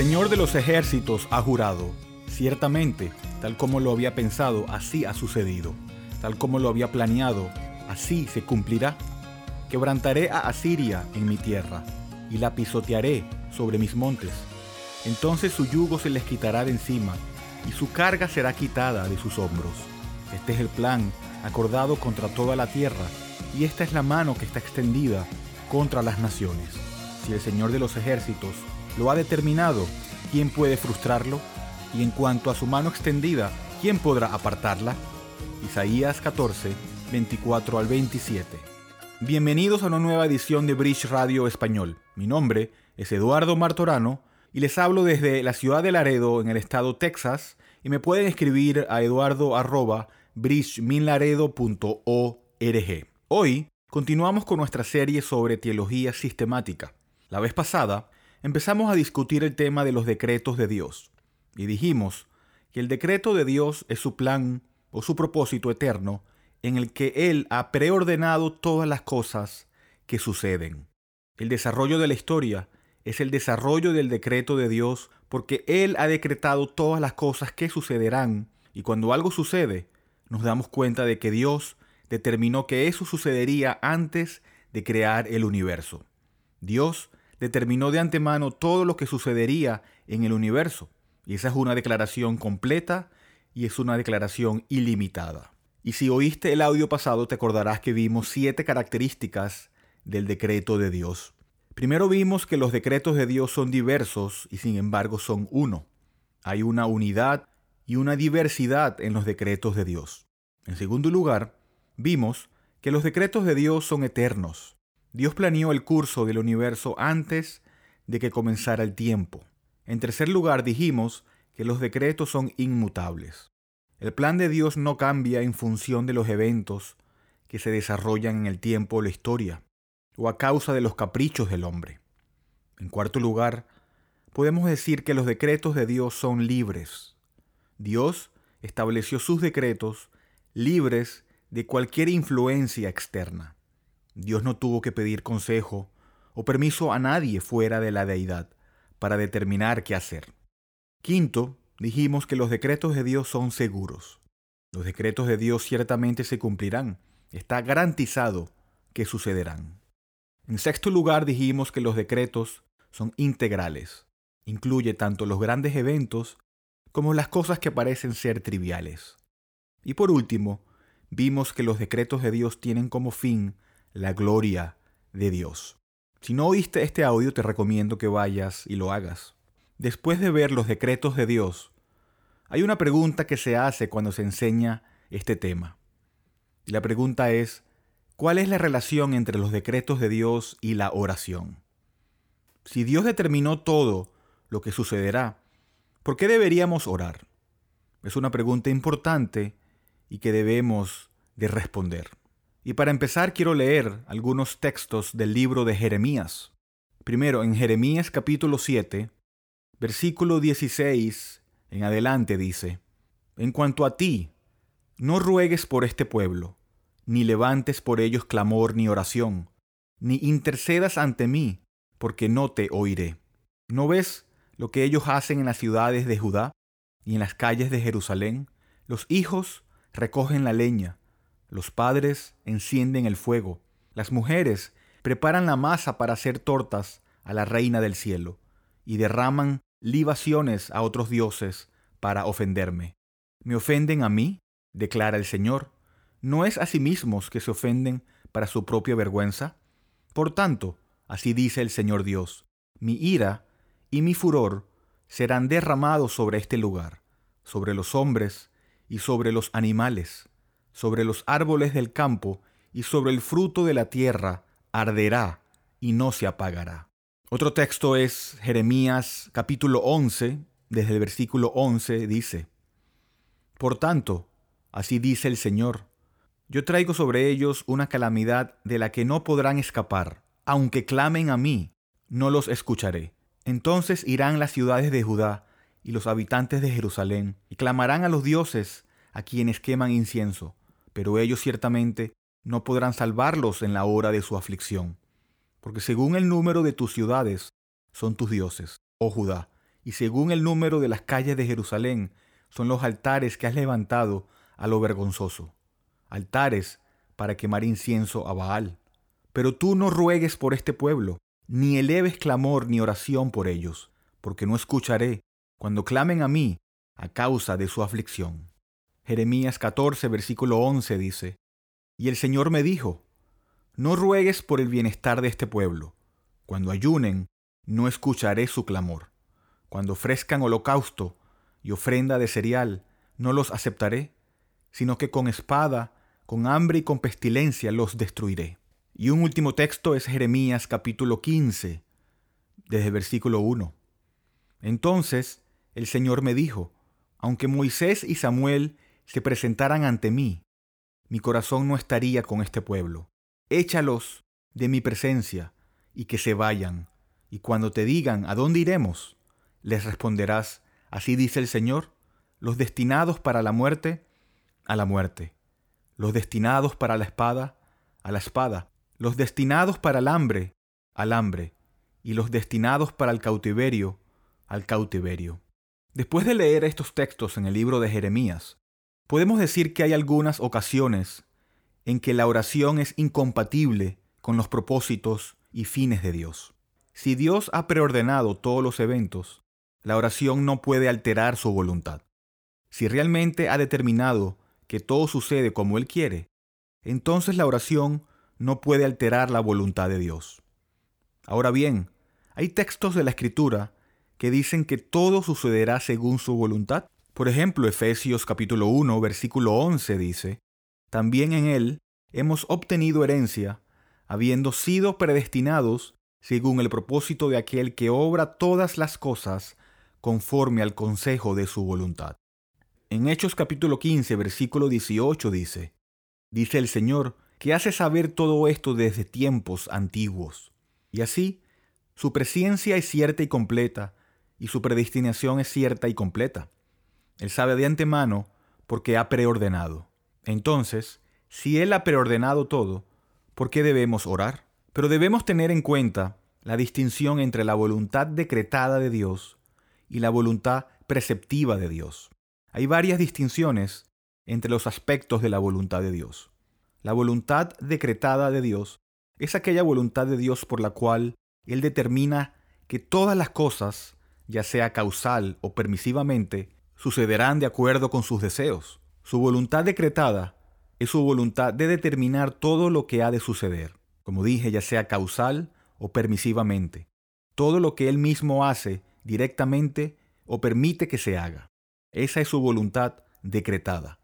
Señor de los ejércitos ha jurado, ciertamente, tal como lo había pensado, así ha sucedido, tal como lo había planeado, así se cumplirá. Quebrantaré a Asiria en mi tierra, y la pisotearé sobre mis montes. Entonces su yugo se les quitará de encima, y su carga será quitada de sus hombros. Este es el plan acordado contra toda la tierra, y esta es la mano que está extendida contra las naciones. Si el Señor de los ejércitos lo ha determinado, ¿quién puede frustrarlo? Y en cuanto a su mano extendida, ¿quién podrá apartarla? Isaías 14, 24 al 27. Bienvenidos a una nueva edición de Bridge Radio Español. Mi nombre es Eduardo Martorano y les hablo desde la ciudad de Laredo, en el estado Texas, y me pueden escribir a eduardo.bridgeminlaredo.org. Hoy continuamos con nuestra serie sobre teología sistemática. La vez pasada empezamos a discutir el tema de los decretos de Dios y dijimos que el decreto de Dios es su plan o su propósito eterno en el que Él ha preordenado todas las cosas que suceden. El desarrollo de la historia es el desarrollo del decreto de Dios porque Él ha decretado todas las cosas que sucederán y cuando algo sucede nos damos cuenta de que Dios determinó que eso sucedería antes de crear el universo. Dios determinó de antemano todo lo que sucedería en el universo. Y esa es una declaración completa y es una declaración ilimitada. Y si oíste el audio pasado, te acordarás que vimos siete características del decreto de Dios. Primero vimos que los decretos de Dios son diversos y sin embargo son uno. Hay una unidad y una diversidad en los decretos de Dios. En segundo lugar, vimos que los decretos de Dios son eternos. Dios planeó el curso del universo antes de que comenzara el tiempo. En tercer lugar, dijimos que los decretos son inmutables. El plan de Dios no cambia en función de los eventos que se desarrollan en el tiempo o la historia, o a causa de los caprichos del hombre. En cuarto lugar, podemos decir que los decretos de Dios son libres. Dios estableció sus decretos libres de cualquier influencia externa. Dios no tuvo que pedir consejo o permiso a nadie fuera de la deidad para determinar qué hacer. Quinto, dijimos que los decretos de Dios son seguros. Los decretos de Dios ciertamente se cumplirán. Está garantizado que sucederán. En sexto lugar, dijimos que los decretos son integrales. Incluye tanto los grandes eventos como las cosas que parecen ser triviales. Y por último, vimos que los decretos de Dios tienen como fin la gloria de Dios. Si no oíste este audio, te recomiendo que vayas y lo hagas. Después de ver los decretos de Dios, hay una pregunta que se hace cuando se enseña este tema. Y la pregunta es, ¿cuál es la relación entre los decretos de Dios y la oración? Si Dios determinó todo lo que sucederá, ¿por qué deberíamos orar? Es una pregunta importante y que debemos de responder. Y para empezar quiero leer algunos textos del libro de Jeremías. Primero, en Jeremías capítulo 7, versículo 16 en adelante dice, En cuanto a ti, no ruegues por este pueblo, ni levantes por ellos clamor ni oración, ni intercedas ante mí, porque no te oiré. ¿No ves lo que ellos hacen en las ciudades de Judá y en las calles de Jerusalén? Los hijos recogen la leña, los padres encienden el fuego. Las mujeres preparan la masa para hacer tortas a la reina del cielo y derraman libaciones a otros dioses para ofenderme. ¿Me ofenden a mí? declara el Señor. ¿No es a sí mismos que se ofenden para su propia vergüenza? Por tanto, así dice el Señor Dios, mi ira y mi furor serán derramados sobre este lugar, sobre los hombres y sobre los animales sobre los árboles del campo y sobre el fruto de la tierra arderá y no se apagará. Otro texto es Jeremías capítulo 11, desde el versículo 11 dice, Por tanto, así dice el Señor, yo traigo sobre ellos una calamidad de la que no podrán escapar, aunque clamen a mí, no los escucharé. Entonces irán las ciudades de Judá y los habitantes de Jerusalén, y clamarán a los dioses a quienes queman incienso, pero ellos ciertamente no podrán salvarlos en la hora de su aflicción, porque según el número de tus ciudades son tus dioses, oh Judá, y según el número de las calles de Jerusalén son los altares que has levantado a lo vergonzoso, altares para quemar incienso a Baal. Pero tú no ruegues por este pueblo, ni eleves clamor ni oración por ellos, porque no escucharé cuando clamen a mí a causa de su aflicción. Jeremías 14, versículo 11 dice, Y el Señor me dijo, No ruegues por el bienestar de este pueblo. Cuando ayunen, no escucharé su clamor. Cuando ofrezcan holocausto y ofrenda de cereal, no los aceptaré, sino que con espada, con hambre y con pestilencia los destruiré. Y un último texto es Jeremías capítulo 15, desde versículo 1. Entonces el Señor me dijo, aunque Moisés y Samuel se presentaran ante mí, mi corazón no estaría con este pueblo. Échalos de mi presencia y que se vayan. Y cuando te digan, ¿a dónde iremos? Les responderás, así dice el Señor, los destinados para la muerte, a la muerte. Los destinados para la espada, a la espada. Los destinados para el hambre, al hambre. Y los destinados para el cautiverio, al cautiverio. Después de leer estos textos en el libro de Jeremías, podemos decir que hay algunas ocasiones en que la oración es incompatible con los propósitos y fines de Dios. Si Dios ha preordenado todos los eventos, la oración no puede alterar su voluntad. Si realmente ha determinado que todo sucede como Él quiere, entonces la oración no puede alterar la voluntad de Dios. Ahora bien, hay textos de la Escritura que dicen que todo sucederá según su voluntad. Por ejemplo, Efesios capítulo 1, versículo 11 dice, También en él hemos obtenido herencia, habiendo sido predestinados según el propósito de aquel que obra todas las cosas conforme al consejo de su voluntad. En Hechos capítulo 15, versículo 18 dice, Dice el Señor, que hace saber todo esto desde tiempos antiguos. Y así, su presencia es cierta y completa, y su predestinación es cierta y completa. Él sabe de antemano porque ha preordenado. Entonces, si Él ha preordenado todo, ¿por qué debemos orar? Pero debemos tener en cuenta la distinción entre la voluntad decretada de Dios y la voluntad preceptiva de Dios. Hay varias distinciones entre los aspectos de la voluntad de Dios. La voluntad decretada de Dios es aquella voluntad de Dios por la cual Él determina que todas las cosas, ya sea causal o permisivamente, sucederán de acuerdo con sus deseos. Su voluntad decretada es su voluntad de determinar todo lo que ha de suceder, como dije, ya sea causal o permisivamente. Todo lo que Él mismo hace directamente o permite que se haga. Esa es su voluntad decretada.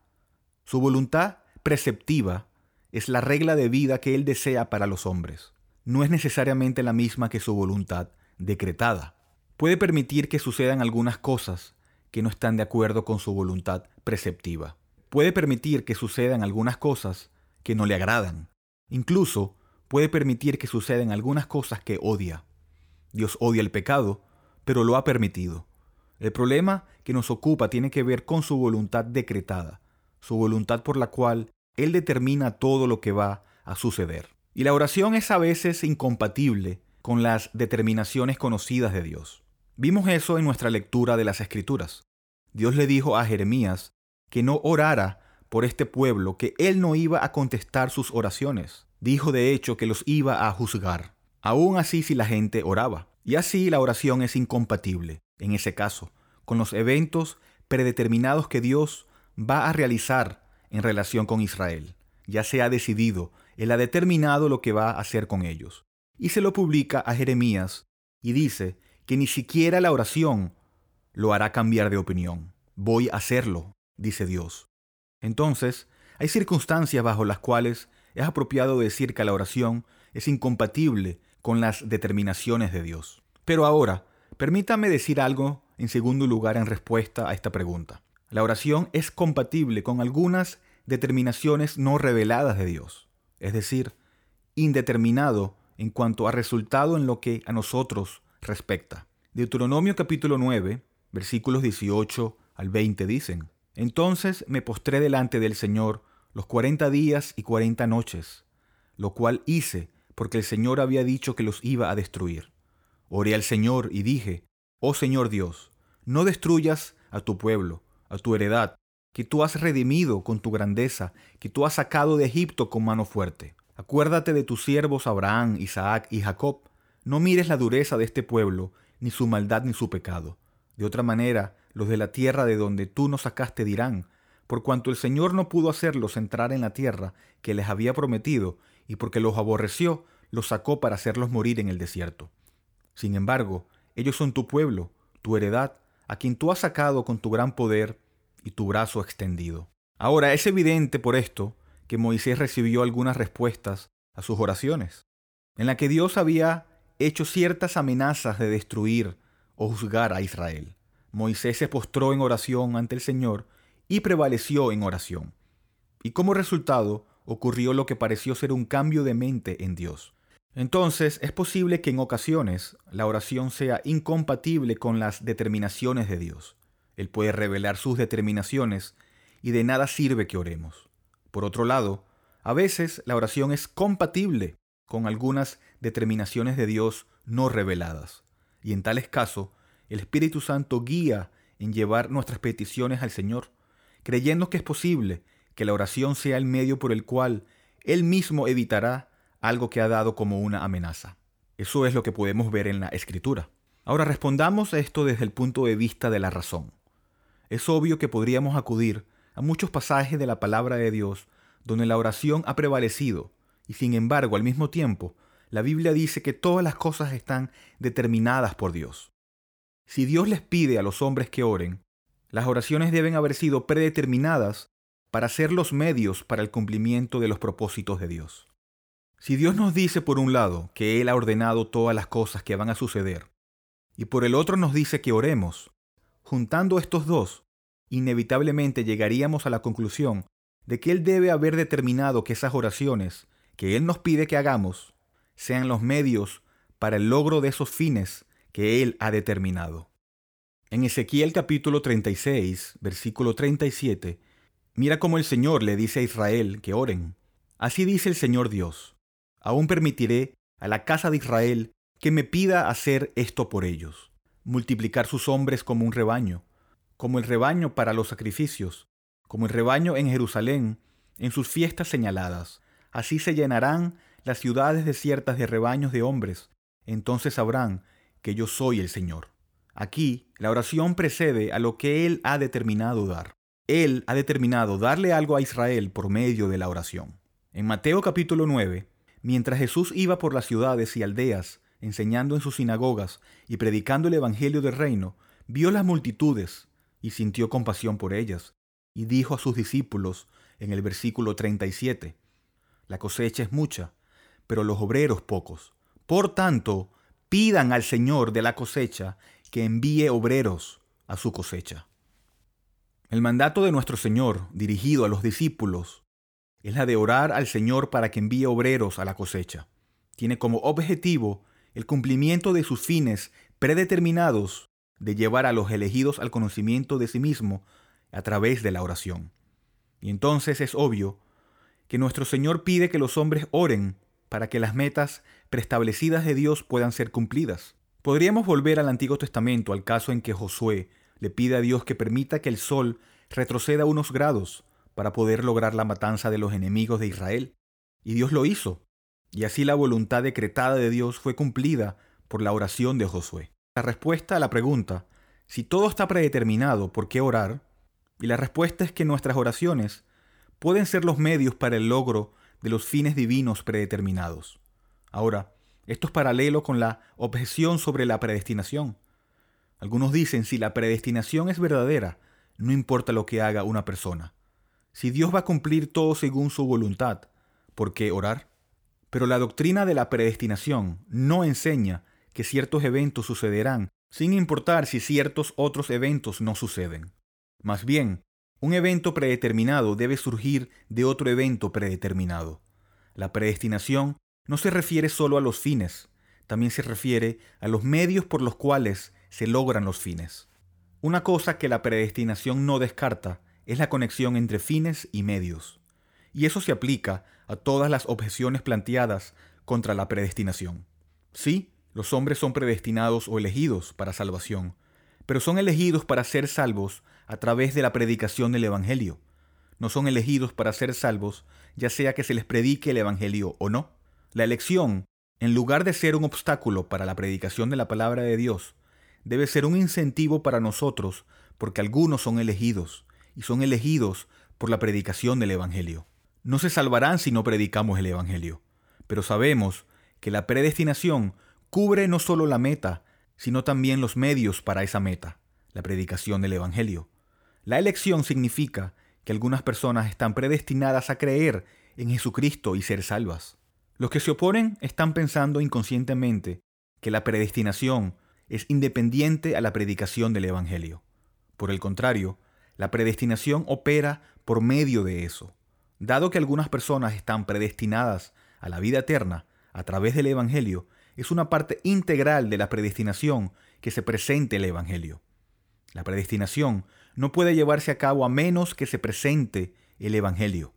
Su voluntad preceptiva es la regla de vida que Él desea para los hombres. No es necesariamente la misma que su voluntad decretada. Puede permitir que sucedan algunas cosas que no están de acuerdo con su voluntad preceptiva. Puede permitir que sucedan algunas cosas que no le agradan. Incluso puede permitir que sucedan algunas cosas que odia. Dios odia el pecado, pero lo ha permitido. El problema que nos ocupa tiene que ver con su voluntad decretada, su voluntad por la cual Él determina todo lo que va a suceder. Y la oración es a veces incompatible con las determinaciones conocidas de Dios. Vimos eso en nuestra lectura de las Escrituras. Dios le dijo a Jeremías que no orara por este pueblo, que él no iba a contestar sus oraciones. Dijo de hecho que los iba a juzgar, aún así si la gente oraba. Y así la oración es incompatible, en ese caso, con los eventos predeterminados que Dios va a realizar en relación con Israel. Ya se ha decidido, Él ha determinado lo que va a hacer con ellos. Y se lo publica a Jeremías y dice que ni siquiera la oración lo hará cambiar de opinión. Voy a hacerlo, dice Dios. Entonces, hay circunstancias bajo las cuales es apropiado decir que la oración es incompatible con las determinaciones de Dios. Pero ahora, permítame decir algo en segundo lugar en respuesta a esta pregunta. La oración es compatible con algunas determinaciones no reveladas de Dios, es decir, indeterminado en cuanto a resultado en lo que a nosotros respecta. Deuteronomio capítulo 9, versículos 18 al 20 dicen, Entonces me postré delante del Señor los cuarenta días y cuarenta noches, lo cual hice porque el Señor había dicho que los iba a destruir. Oré al Señor y dije, Oh Señor Dios, no destruyas a tu pueblo, a tu heredad, que tú has redimido con tu grandeza, que tú has sacado de Egipto con mano fuerte. Acuérdate de tus siervos Abraham, Isaac y Jacob. No mires la dureza de este pueblo, ni su maldad ni su pecado. De otra manera, los de la tierra de donde tú nos sacaste dirán, por cuanto el Señor no pudo hacerlos entrar en la tierra que les había prometido, y porque los aborreció, los sacó para hacerlos morir en el desierto. Sin embargo, ellos son tu pueblo, tu heredad, a quien tú has sacado con tu gran poder y tu brazo extendido. Ahora es evidente por esto que Moisés recibió algunas respuestas a sus oraciones, en la que Dios había hecho ciertas amenazas de destruir o juzgar a Israel. Moisés se postró en oración ante el Señor y prevaleció en oración. Y como resultado ocurrió lo que pareció ser un cambio de mente en Dios. Entonces es posible que en ocasiones la oración sea incompatible con las determinaciones de Dios. Él puede revelar sus determinaciones y de nada sirve que oremos. Por otro lado, a veces la oración es compatible con algunas determinaciones de Dios no reveladas. Y en tales casos, el Espíritu Santo guía en llevar nuestras peticiones al Señor, creyendo que es posible que la oración sea el medio por el cual Él mismo evitará algo que ha dado como una amenaza. Eso es lo que podemos ver en la Escritura. Ahora respondamos a esto desde el punto de vista de la razón. Es obvio que podríamos acudir a muchos pasajes de la palabra de Dios donde la oración ha prevalecido, y sin embargo al mismo tiempo la Biblia dice que todas las cosas están determinadas por Dios. Si Dios les pide a los hombres que oren, las oraciones deben haber sido predeterminadas para ser los medios para el cumplimiento de los propósitos de Dios. Si Dios nos dice por un lado que Él ha ordenado todas las cosas que van a suceder, y por el otro nos dice que oremos, Juntando estos dos, inevitablemente llegaríamos a la conclusión de que Él debe haber determinado que esas oraciones que Él nos pide que hagamos sean los medios para el logro de esos fines que Él ha determinado. En Ezequiel capítulo 36, versículo 37, mira cómo el Señor le dice a Israel que oren. Así dice el Señor Dios, aún permitiré a la casa de Israel que me pida hacer esto por ellos multiplicar sus hombres como un rebaño, como el rebaño para los sacrificios, como el rebaño en Jerusalén, en sus fiestas señaladas. Así se llenarán las ciudades desiertas de rebaños de hombres. Entonces sabrán que yo soy el Señor. Aquí la oración precede a lo que Él ha determinado dar. Él ha determinado darle algo a Israel por medio de la oración. En Mateo capítulo 9, mientras Jesús iba por las ciudades y aldeas, enseñando en sus sinagogas y predicando el Evangelio del reino, vio las multitudes y sintió compasión por ellas, y dijo a sus discípulos en el versículo 37, La cosecha es mucha, pero los obreros pocos. Por tanto, pidan al Señor de la cosecha que envíe obreros a su cosecha. El mandato de nuestro Señor, dirigido a los discípulos, es la de orar al Señor para que envíe obreros a la cosecha. Tiene como objetivo el cumplimiento de sus fines predeterminados de llevar a los elegidos al conocimiento de sí mismo a través de la oración. Y entonces es obvio que nuestro Señor pide que los hombres oren para que las metas preestablecidas de Dios puedan ser cumplidas. Podríamos volver al Antiguo Testamento al caso en que Josué le pide a Dios que permita que el sol retroceda unos grados para poder lograr la matanza de los enemigos de Israel. Y Dios lo hizo. Y así la voluntad decretada de Dios fue cumplida por la oración de Josué. La respuesta a la pregunta, si todo está predeterminado, ¿por qué orar? Y la respuesta es que nuestras oraciones pueden ser los medios para el logro de los fines divinos predeterminados. Ahora, esto es paralelo con la objeción sobre la predestinación. Algunos dicen si la predestinación es verdadera, no importa lo que haga una persona. Si Dios va a cumplir todo según su voluntad, ¿por qué orar? Pero la doctrina de la predestinación no enseña que ciertos eventos sucederán sin importar si ciertos otros eventos no suceden. Más bien, un evento predeterminado debe surgir de otro evento predeterminado. La predestinación no se refiere solo a los fines, también se refiere a los medios por los cuales se logran los fines. Una cosa que la predestinación no descarta es la conexión entre fines y medios y eso se aplica a todas las objeciones planteadas contra la predestinación. Sí, los hombres son predestinados o elegidos para salvación, pero son elegidos para ser salvos a través de la predicación del Evangelio. No son elegidos para ser salvos, ya sea que se les predique el Evangelio o no. La elección, en lugar de ser un obstáculo para la predicación de la palabra de Dios, debe ser un incentivo para nosotros porque algunos son elegidos y son elegidos por la predicación del Evangelio. No se salvarán si no predicamos el Evangelio, pero sabemos que la predestinación cubre no solo la meta, sino también los medios para esa meta, la predicación del Evangelio. La elección significa que algunas personas están predestinadas a creer en Jesucristo y ser salvas. Los que se oponen están pensando inconscientemente que la predestinación es independiente a la predicación del Evangelio. Por el contrario, la predestinación opera por medio de eso. Dado que algunas personas están predestinadas a la vida eterna a través del Evangelio, es una parte integral de la predestinación que se presente el Evangelio. La predestinación no puede llevarse a cabo a menos que se presente el Evangelio.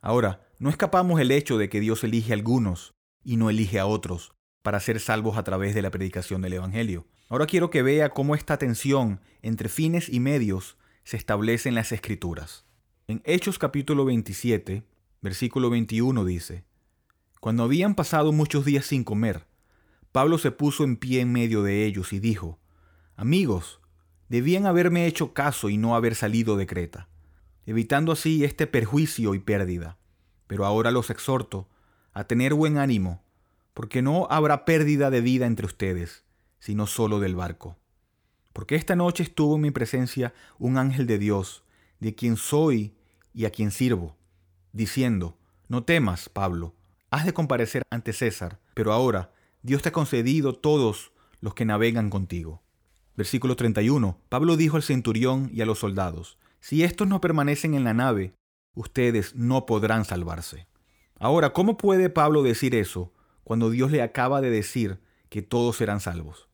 Ahora, no escapamos el hecho de que Dios elige a algunos y no elige a otros para ser salvos a través de la predicación del Evangelio. Ahora quiero que vea cómo esta tensión entre fines y medios se establece en las Escrituras. En Hechos capítulo 27, versículo 21 dice, Cuando habían pasado muchos días sin comer, Pablo se puso en pie en medio de ellos y dijo, Amigos, debían haberme hecho caso y no haber salido de Creta, evitando así este perjuicio y pérdida. Pero ahora los exhorto a tener buen ánimo, porque no habrá pérdida de vida entre ustedes, sino solo del barco. Porque esta noche estuvo en mi presencia un ángel de Dios, de quien soy y a quien sirvo, diciendo, No temas, Pablo, has de comparecer ante César, pero ahora Dios te ha concedido todos los que navegan contigo. Versículo 31. Pablo dijo al centurión y a los soldados, Si estos no permanecen en la nave, ustedes no podrán salvarse. Ahora, ¿cómo puede Pablo decir eso cuando Dios le acaba de decir que todos serán salvos?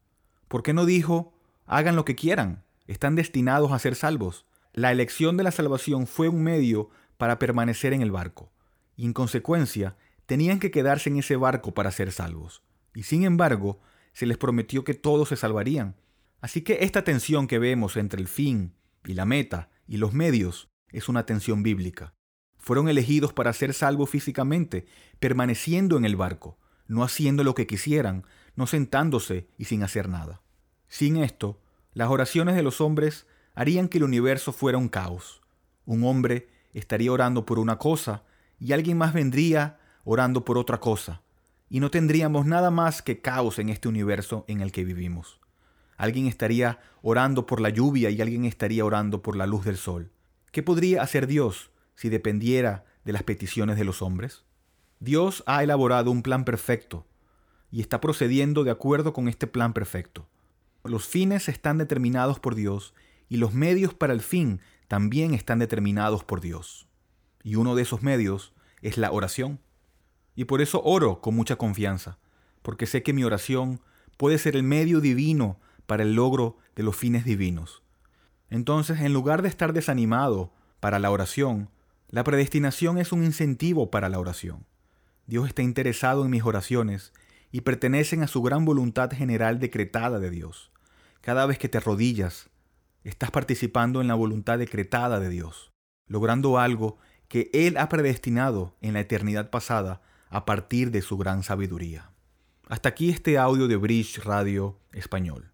¿Por qué no dijo, hagan lo que quieran, están destinados a ser salvos? La elección de la salvación fue un medio para permanecer en el barco, y en consecuencia tenían que quedarse en ese barco para ser salvos. Y sin embargo, se les prometió que todos se salvarían. Así que esta tensión que vemos entre el fin y la meta y los medios es una tensión bíblica. Fueron elegidos para ser salvos físicamente, permaneciendo en el barco, no haciendo lo que quisieran, no sentándose y sin hacer nada. Sin esto, las oraciones de los hombres harían que el universo fuera un caos. Un hombre estaría orando por una cosa y alguien más vendría orando por otra cosa y no tendríamos nada más que caos en este universo en el que vivimos. Alguien estaría orando por la lluvia y alguien estaría orando por la luz del sol. ¿Qué podría hacer Dios si dependiera de las peticiones de los hombres? Dios ha elaborado un plan perfecto y está procediendo de acuerdo con este plan perfecto. Los fines están determinados por Dios y los medios para el fin también están determinados por Dios. Y uno de esos medios es la oración. Y por eso oro con mucha confianza, porque sé que mi oración puede ser el medio divino para el logro de los fines divinos. Entonces, en lugar de estar desanimado para la oración, la predestinación es un incentivo para la oración. Dios está interesado en mis oraciones y pertenecen a su gran voluntad general decretada de Dios. Cada vez que te arrodillas, estás participando en la voluntad decretada de Dios, logrando algo que Él ha predestinado en la eternidad pasada a partir de su gran sabiduría. Hasta aquí este audio de Bridge Radio Español.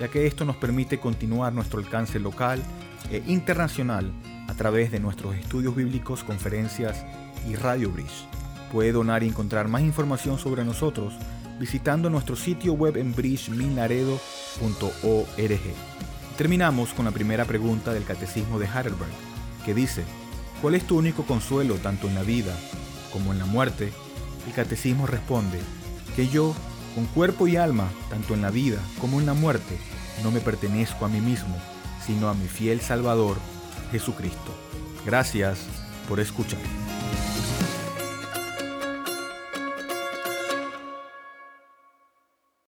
ya que esto nos permite continuar nuestro alcance local e internacional a través de nuestros estudios bíblicos, conferencias y Radio Bridge. Puede donar y encontrar más información sobre nosotros visitando nuestro sitio web en bridgeminlaredo.org. Terminamos con la primera pregunta del Catecismo de Heidelberg, que dice, ¿Cuál es tu único consuelo tanto en la vida como en la muerte? El catecismo responde que yo, con cuerpo y alma, tanto en la vida como en la muerte, no me pertenezco a mí mismo, sino a mi fiel Salvador, Jesucristo. Gracias por escuchar.